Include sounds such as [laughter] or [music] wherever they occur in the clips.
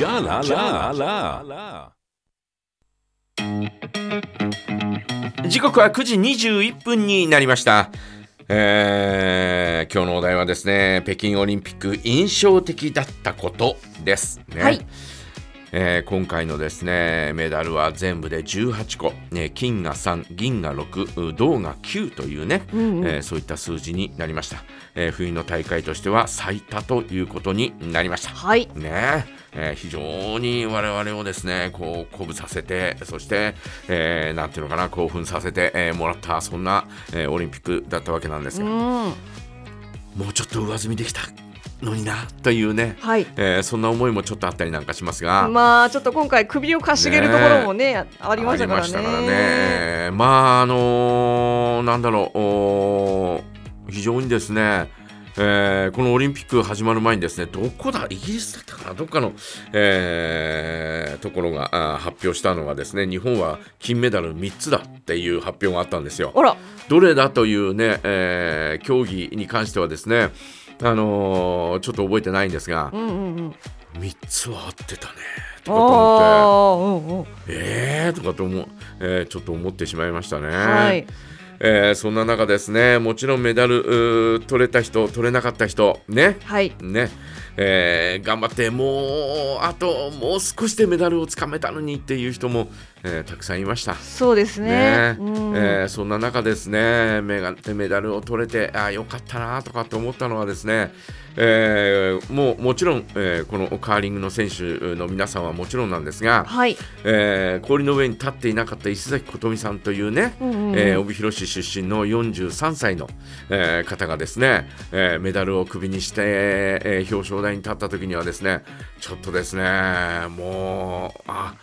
じゃららら時刻は9時21分になりました。えー今日のお題はですね、北京オリンピック印象的だったことですね。はいえー今回のですねメダルは全部で18個、ね、金が3銀が6銅が9というね、うんうん。えーそういった数字になりました、えー冬の大会としては最多ということになりました。はい。ねえー非常に我々をですねこう鼓舞させてそして、えーなんていうのかな興奮させて、えーもらったそんな、えーオリンピックだったわけなんですうが、ん。もうちょっと上積みできたのになというね、はい。えーそんな思いもちょっとあったりなんかしますが、まあちょっと今回首をかしげるところもねありましたからね。まねまああのーなんだろう非常にですねえーこのオリンピック始まる前にですねどこだイギリスだったかなどっかの、えーところが発表したのがですね日本は金メダル3つだっていう発表があったんですよ。どれだというね、えー競技に関してはですねあのーちょっと覚えてないんですがうんうんうん。3つは合ってたねとあかと思って。えーとかと思う、えーちょっと思ってしまいましたね。はい。えーそんな中ですね、もちろんメダル取れた人、取れなかった人、ね、はい。ね、えー頑張って、もう、あともう少しでメダルをつかめたのにっていう人も、えーたくさんいました。そうですね。ねうんえーそんな中ですねメガメダルを取れてあーよかったなとかって思ったのはですね、えーもうもちろん、えーこのカーリングの選手の皆さんはもちろんなんですが、はい。えー氷の上に立っていなかった石崎琴美さんというね、うんうんうんえー帯広市出身の43歳の、えー方がですね、えーメダルを首にして、えー表彰台に立った時にはですねちょっとですねもうあ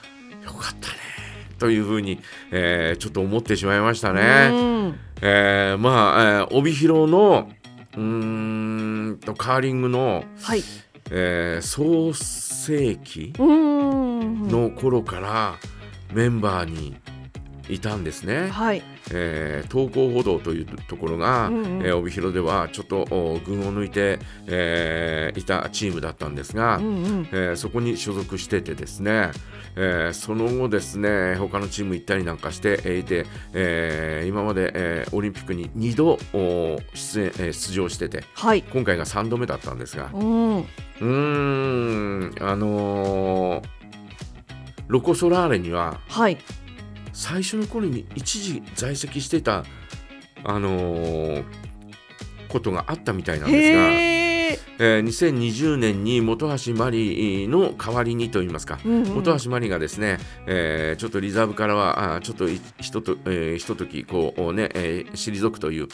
よかったねというふうに、えーちょっと思ってしまいましたね。うんえーまあ、えー帯広のうーんとカーリングの、はい。えー創世期うん。の頃からメンバーにいたんですね。はい。えー東高歩道というところが、うんうんえー帯広ではちょっとお群を抜いて、えーいたチームだったんですが、うんうん。えーそこに所属しててですね、えーその後ですね他のチーム行ったりなんかしてえーいて、えー今まで、えーオリンピックに2度お出演、えー出場しててはい。今回が3度目だったんですがうん。うーんあのーロコ・ソラーレにははい。最初の頃に一時在籍してたあのーことがあったみたいなんですが、へえ。えー2020年に本橋麻里の代わりにといいますか、うんうん本橋麻里がですね、えーちょっとリザーブからはあーちょっといひとと、えーひとときこうね、えー退くという、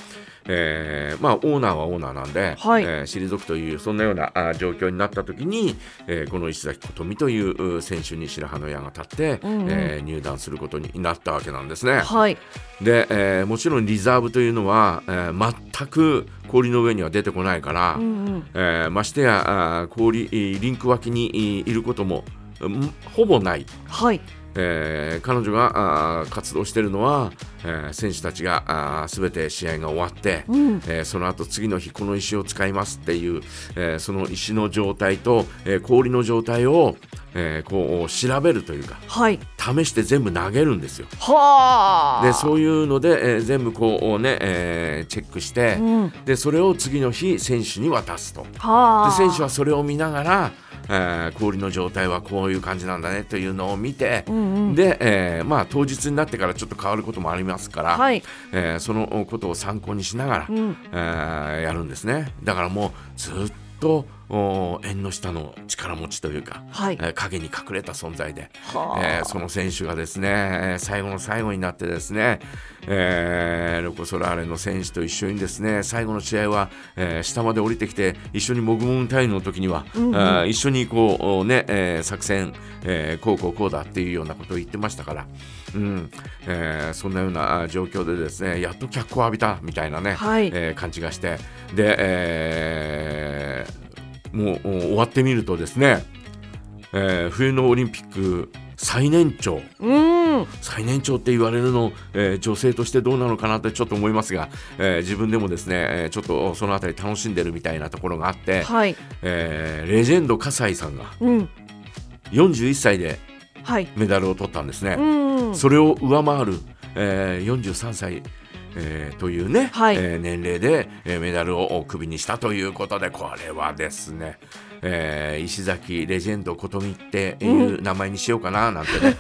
えーまあオーナーはオーナーなんで、はいえー退くというそんなようなあー状況になった時に、えーこの石崎琴美というう選手に白羽の矢が立って、うんうんえー入団することになったわけなんですね。はい。で、えーもちろんリザーブというのは、えー全く氷の上には出てこないから、うんうん。えーましてやあー氷えーリンク脇にいいることもんほぼない、はい。えー彼女が活動しているのは、えー選手たちがすべて試合が終わって、うん。えーその後次の日この石を使いますっていう、えーその石の状態と、えー氷の状態を、えーこう調べるというかはい。試して全部投げるんですよ。はあ。でそういうので、えー全部こうね、えーチェックして、うん。でそれを次の日選手に渡すと。はあ。で選手はそれを見ながら、えー氷の状態はこういう感じなんだねというのを見て、うんうん。で、えーまあ、当日になってからちょっと変わることもありますから、はい。えーそのことを参考にしながら、うん。えーやるんですねだからもうずっとお縁の下の力持ちというか、はい。えー影に隠れた存在で、はあ。えーその選手がですねえー最後の最後になってですね、えーロコ・ソラーレの選手と一緒にですね最後の試合は、えー下まで降りてきて一緒にもぐもぐタイムの時には、うんうん。一緒にこうおね、えー作戦、えーこうこうこうだっていうようなことを言ってましたから、うんえーそんなようなあ状況でですねやっと脚光を浴びたみたいなね、はい。えー感じがしてで、えーもうお終わってみるとですね、えー冬のオリンピック最年長うん。最年長って言われるの、えー女性としてどうなのかなってちょっと思いますが、えー自分でもですね、えーちょっとそのあたり楽しんでるみたいなところがあって、はい。えーレジェンド葛西さんがうん。41歳ではい。メダルを取ったんですね。うんうん。それを上回る、えー、43歳、えーというね、はい。えー年齢で、えーメダルを首にしたということでこれはですね、えー石崎レジェンド琴美っていう名前にしようかななんてね。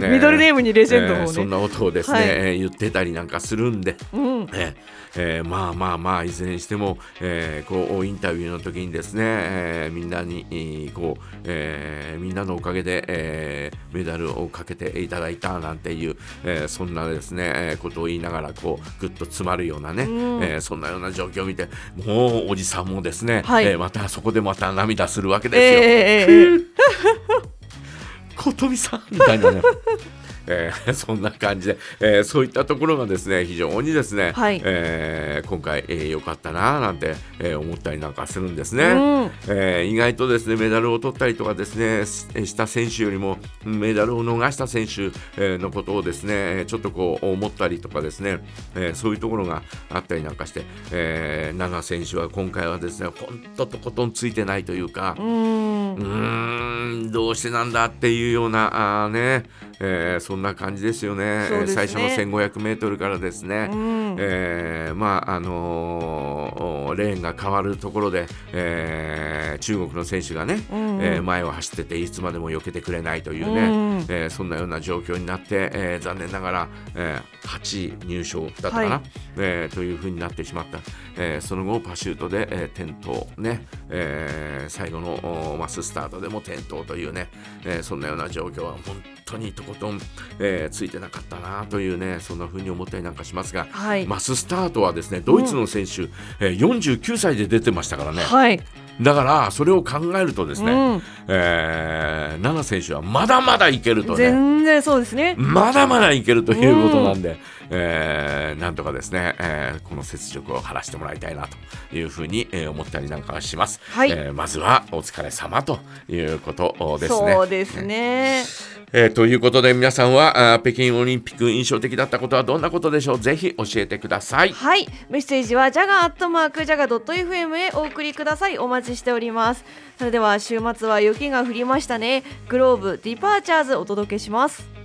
ね [laughs] ミドルネームにレジェンドをね。えーそんなことをですね、はい。えー言ってたりなんかするんで。うん。えーえーまあまあまあいずれにしても、えーこうインタビューの時にですね、えーみんなにえーこう、えーみんなのおかげで、えーメダルをかけていただいたなんていう、えーそんなですね、えーことを言いながらこうぐっと詰まるようなね、うん。えーそんなような状況を見てもうおじさんもですね、はい。えーまたそこでまた涙するわけえですよ。えええええ琴美 [laughs] さんみたいなね。えー [laughs] そんな感じで、えーそういったところがですね非常にですね、はい。えー今回良、えー良かったななんて、えー思ったりなんかするんですね、うん。えー意外とですねメダルを取ったりとかですねしした選手よりもうんメダルを逃した選手えーのことをですねえーちょっとこう思ったりとかですね、えーそういうところがあったりなんかして、えー、選手は今回はですね本当とことんついてないというか、うん。うーんどうしてなんだっていうようなあーね、えーそんな感じですよね。ね。最初の 1500m からですね、うん。えーまああのーレーンが変わるところで、えー中国の選手がね、うんえー前を走ってていつまでも避けてくれないというね、うんえーそんなような状況になって、えー残念ながら、えー8位入賞だったかな、はい。えーというふうになってしまった、えーその後パシュートで、えー転倒ね、えー最後のおマススタートでも転倒というね、えーそんなような状況は本当にとことん、えーついてなかったなというねそんなふうに思ったりなんかしますが、はい。マススタートはですねドイツの選手、えー49歳で出てましたからね、はい。だからそれを考えるとですね、うんえー、奈々選手はまだまだいけるとね全然そうですね。まだまだいけるということなんで、えーなんとかですね、えーこの雪辱を晴らしてもらいたいなというふうに、えー思ったりなんかします、はいえーまずはお疲れ様ということですね。そうですね。えーということで皆さんはあ北京オリンピック印象的だったことはどんなことでしょう？ぜひ教えてください。はい、メッセージはジャガアットマークジャガドット FM へお送りください。お待ちしております。それでは週末は雪が降りましたね。グローブディパーチャーズお届けします。